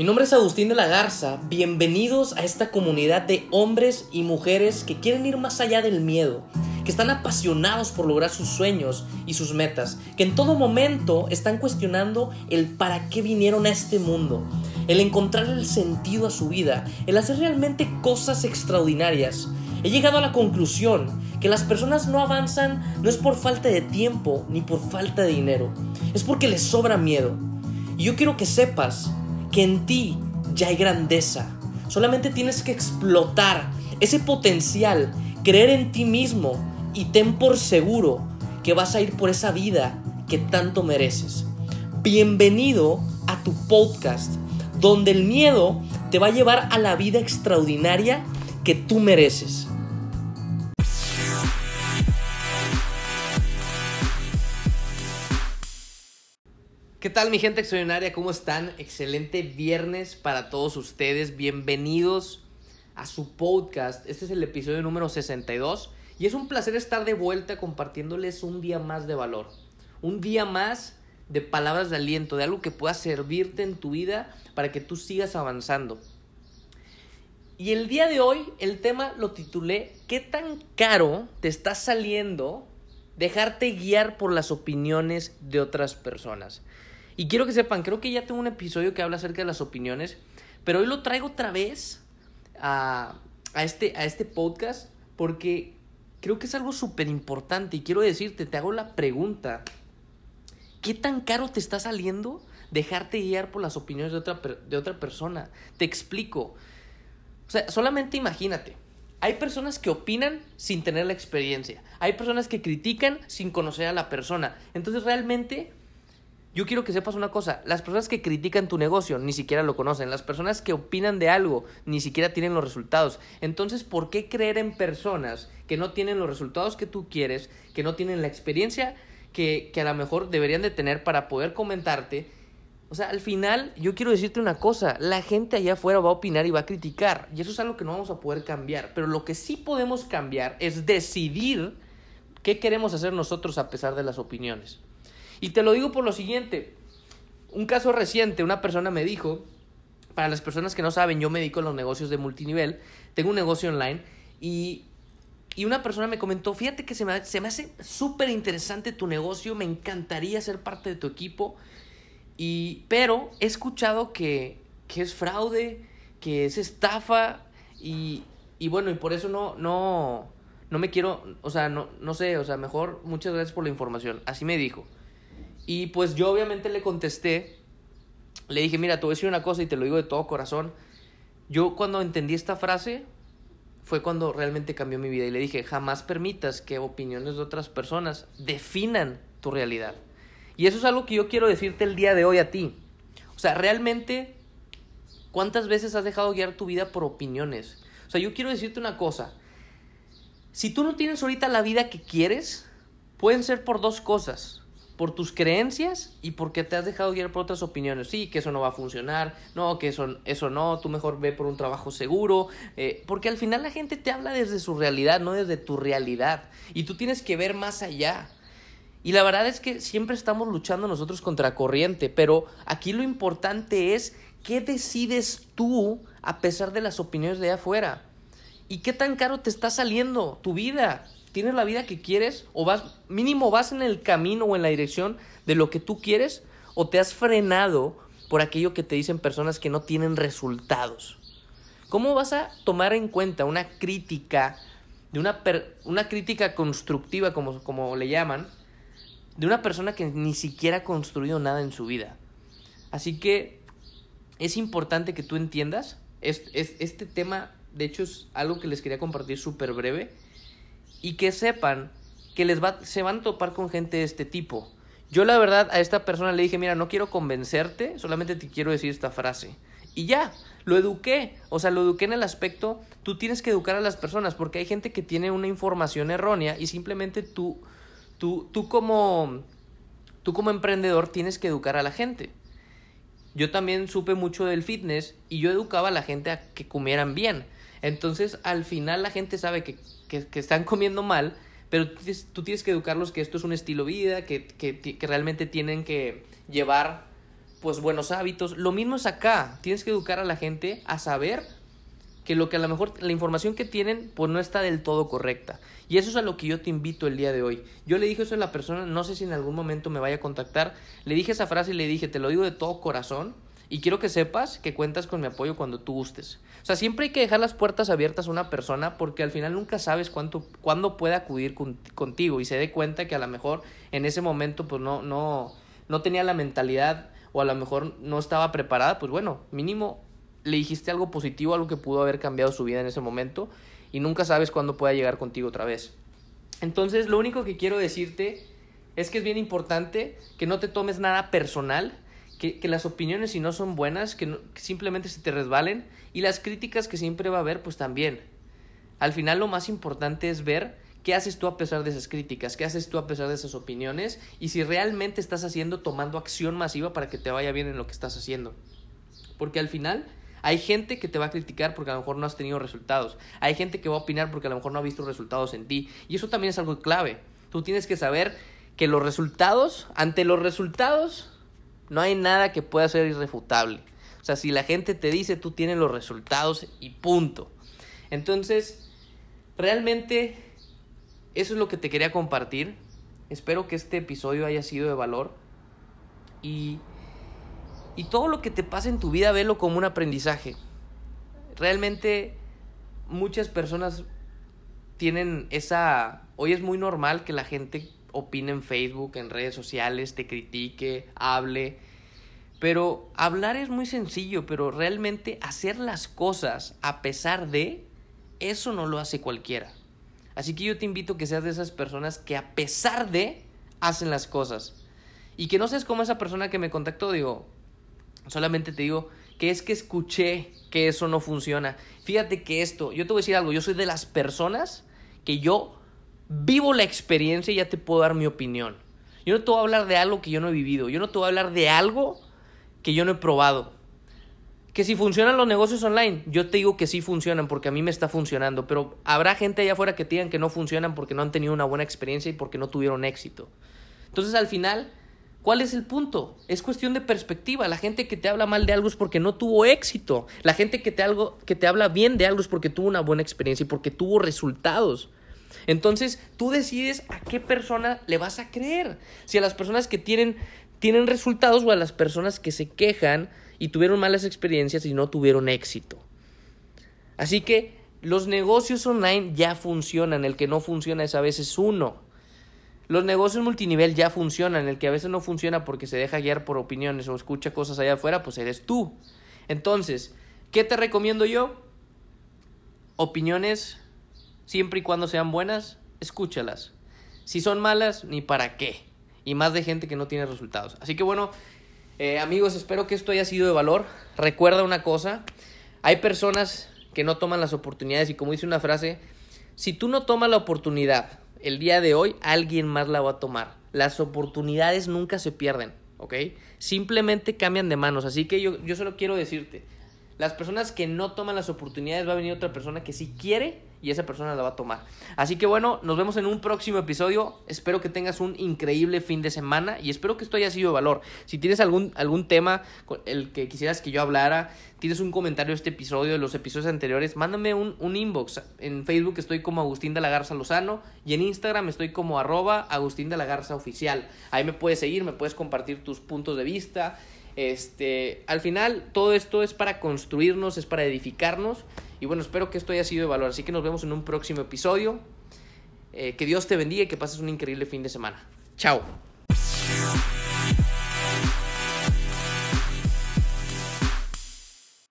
Mi nombre es Agustín de la Garza, bienvenidos a esta comunidad de hombres y mujeres que quieren ir más allá del miedo, que están apasionados por lograr sus sueños y sus metas, que en todo momento están cuestionando el para qué vinieron a este mundo, el encontrar el sentido a su vida, el hacer realmente cosas extraordinarias. He llegado a la conclusión que las personas no avanzan no es por falta de tiempo ni por falta de dinero, es porque les sobra miedo. Y yo quiero que sepas que en ti ya hay grandeza. Solamente tienes que explotar ese potencial, creer en ti mismo y ten por seguro que vas a ir por esa vida que tanto mereces. Bienvenido a tu podcast, donde el miedo te va a llevar a la vida extraordinaria que tú mereces. ¿Qué tal mi gente extraordinaria? ¿Cómo están? Excelente viernes para todos ustedes. Bienvenidos a su podcast. Este es el episodio número 62 y es un placer estar de vuelta compartiéndoles un día más de valor. Un día más de palabras de aliento, de algo que pueda servirte en tu vida para que tú sigas avanzando. Y el día de hoy el tema lo titulé ¿Qué tan caro te está saliendo dejarte guiar por las opiniones de otras personas? Y quiero que sepan, creo que ya tengo un episodio que habla acerca de las opiniones, pero hoy lo traigo otra vez a, este, a este podcast porque creo que es algo súper importante y quiero decirte, te hago la pregunta, ¿qué tan caro te está saliendo dejarte guiar por las opiniones de otra, de otra persona? Te explico. O sea, solamente imagínate. Hay personas que opinan sin tener la experiencia. Hay personas que critican sin conocer a la persona. Entonces realmente yo quiero que sepas una cosa, las personas que critican tu negocio ni siquiera lo conocen, las personas que opinan de algo ni siquiera tienen los resultados. Entonces, ¿por qué creer en personas que no tienen los resultados que tú quieres, que no tienen la experiencia que, que a lo mejor deberían de tener para poder comentarte? O sea, al final yo quiero decirte una cosa, la gente allá afuera va a opinar y va a criticar, y eso es algo que no vamos a poder cambiar, pero lo que sí podemos cambiar es decidir qué queremos hacer nosotros a pesar de las opiniones. Y te lo digo por lo siguiente. Un caso reciente, una persona me dijo, para las personas que no saben, yo me dedico a los negocios de multinivel, tengo un negocio online y, y una persona me comentó, fíjate que se me, se me hace súper interesante tu negocio, me encantaría ser parte de tu equipo, y, pero he escuchado que, que es fraude, que es estafa y, y bueno, y por eso no, no, no me quiero, o sea, no, no sé, o sea, mejor muchas gracias por la información. Así me dijo. Y pues yo obviamente le contesté, le dije, mira, te voy a decir una cosa y te lo digo de todo corazón. Yo cuando entendí esta frase fue cuando realmente cambió mi vida y le dije, jamás permitas que opiniones de otras personas definan tu realidad. Y eso es algo que yo quiero decirte el día de hoy a ti. O sea, realmente, ¿cuántas veces has dejado guiar tu vida por opiniones? O sea, yo quiero decirte una cosa. Si tú no tienes ahorita la vida que quieres, pueden ser por dos cosas por tus creencias y porque te has dejado guiar por otras opiniones. Sí, que eso no va a funcionar, no, que eso, eso no, tú mejor ve por un trabajo seguro, eh, porque al final la gente te habla desde su realidad, no desde tu realidad, y tú tienes que ver más allá. Y la verdad es que siempre estamos luchando nosotros contra corriente, pero aquí lo importante es qué decides tú a pesar de las opiniones de afuera. ¿Y qué tan caro te está saliendo tu vida? ¿Tienes la vida que quieres? ¿O vas, mínimo vas en el camino o en la dirección de lo que tú quieres? ¿O te has frenado por aquello que te dicen personas que no tienen resultados? ¿Cómo vas a tomar en cuenta una crítica, de una, una crítica constructiva, como, como le llaman, de una persona que ni siquiera ha construido nada en su vida? Así que es importante que tú entiendas, este tema, de hecho, es algo que les quería compartir súper breve y que sepan que les va, se van a topar con gente de este tipo. Yo la verdad a esta persona le dije, mira, no quiero convencerte, solamente te quiero decir esta frase. Y ya, lo eduqué, o sea, lo eduqué en el aspecto, tú tienes que educar a las personas, porque hay gente que tiene una información errónea y simplemente tú, tú, tú como, tú como emprendedor tienes que educar a la gente. Yo también supe mucho del fitness y yo educaba a la gente a que comieran bien. Entonces, al final la gente sabe que que, están comiendo mal, pero tú tienes, que educarlos que esto es un estilo de vida, que, que, realmente tienen que llevar pues buenos hábitos. Lo mismo es acá. Tienes que educar a la gente a saber que lo que a lo mejor la información que tienen pues no está del todo correcta. Y eso es a lo que yo te invito el día de hoy. Yo le dije eso a la persona, no sé si en algún momento me vaya a contactar, le dije esa frase y le dije, te lo digo de todo corazón y quiero que sepas que cuentas con mi apoyo cuando tú gustes. O sea, siempre hay que dejar las puertas abiertas a una persona porque al final nunca sabes cuánto, cuándo puede acudir contigo y se dé cuenta que a lo mejor en ese momento pues no, no, no tenía la mentalidad o a lo mejor no estaba preparada, pues bueno, mínimo le dijiste algo positivo, algo que pudo haber cambiado su vida en ese momento y nunca sabes cuándo pueda llegar contigo otra vez. Entonces, lo único que quiero decirte es que es bien importante que no te tomes nada personal, que, las opiniones si no son buenas, que, que simplemente se te resbalen y las críticas que siempre va a haber, pues también. Al final lo más importante es ver qué haces tú a pesar de esas críticas, qué haces tú a pesar de esas opiniones y si realmente estás haciendo, tomando acción masiva para que te vaya bien en lo que estás haciendo. Porque al final hay gente que te va a criticar porque a lo mejor no has tenido resultados. Hay gente que va a opinar porque a lo mejor no ha visto resultados en ti. Y eso también es algo clave. Tú tienes que saber que los resultados, ante los resultados, no hay nada que pueda ser irrefutable. O sea, si la gente te dice, tú tienes los resultados y punto. Entonces, realmente, eso es lo que te quería compartir. Espero que este episodio haya sido de valor. Y y todo lo que te pasa en tu vida, velo como un aprendizaje. Realmente muchas personas tienen esa... Hoy es muy normal que la gente opine en Facebook, en redes sociales, te critique, hable. Pero hablar es muy sencillo, pero realmente hacer las cosas a pesar de, eso no lo hace cualquiera. Así que yo te invito a que seas de esas personas que a pesar de, hacen las cosas. Y que no seas como esa persona que me contactó, digo, Solamente te digo que es que escuché que eso no funciona. Fíjate que esto, yo te voy a decir algo, yo soy de las personas que yo vivo la experiencia y ya te puedo dar mi opinión. Yo no te voy a hablar de algo que yo no he vivido, yo no te voy a hablar de algo que yo no he probado. Que si funcionan los negocios online, yo te digo que sí funcionan porque a mí me está funcionando, pero habrá gente allá afuera que te digan que no funcionan porque no han tenido una buena experiencia y porque no tuvieron éxito. Entonces al final ¿Cuál es el punto? Es cuestión de perspectiva. La gente que te habla mal de algo es porque no tuvo éxito. La gente que te, algo, que te habla bien de algo es porque tuvo una buena experiencia y porque tuvo resultados. Entonces, tú decides a qué persona le vas a creer. Si a las personas que tienen, tienen resultados o a las personas que se quejan y tuvieron malas experiencias y no tuvieron éxito. Así que los negocios online ya funcionan. El que no funciona es a veces uno. Los negocios multinivel ya funcionan, el que a veces no funciona porque se deja guiar por opiniones o escucha cosas allá afuera, pues eres tú. Entonces, ¿qué te recomiendo yo? Opiniones, siempre y cuando sean buenas, escúchalas. Si son malas, ni para qué. Y más de gente que no tiene resultados. Así que bueno, eh, amigos, espero que esto haya sido de valor. Recuerda una cosa, hay personas que no toman las oportunidades y como dice una frase, si tú no tomas la oportunidad el día de hoy alguien más la va a tomar. Las oportunidades nunca se pierden, ¿ok? Simplemente cambian de manos. Así que yo, yo solo quiero decirte, las personas que no toman las oportunidades va a venir otra persona que sí quiere y esa persona la va a tomar. Así que bueno, nos vemos en un próximo episodio. Espero que tengas un increíble fin de semana y espero que esto haya sido de valor. Si tienes algún, algún tema con el que quisieras que yo hablara, tienes un comentario de este episodio, de los episodios anteriores, mándame un, un inbox. En Facebook estoy como Agustín de la Garza Lozano y en Instagram estoy como arroba Agustín de la Garza Oficial. Ahí me puedes seguir, me puedes compartir tus puntos de vista. Este, al final, todo esto es para construirnos, es para edificarnos y bueno, espero que esto haya sido de valor. Así que nos vemos en un próximo episodio. Eh, que Dios te bendiga y que pases un increíble fin de semana. Chao.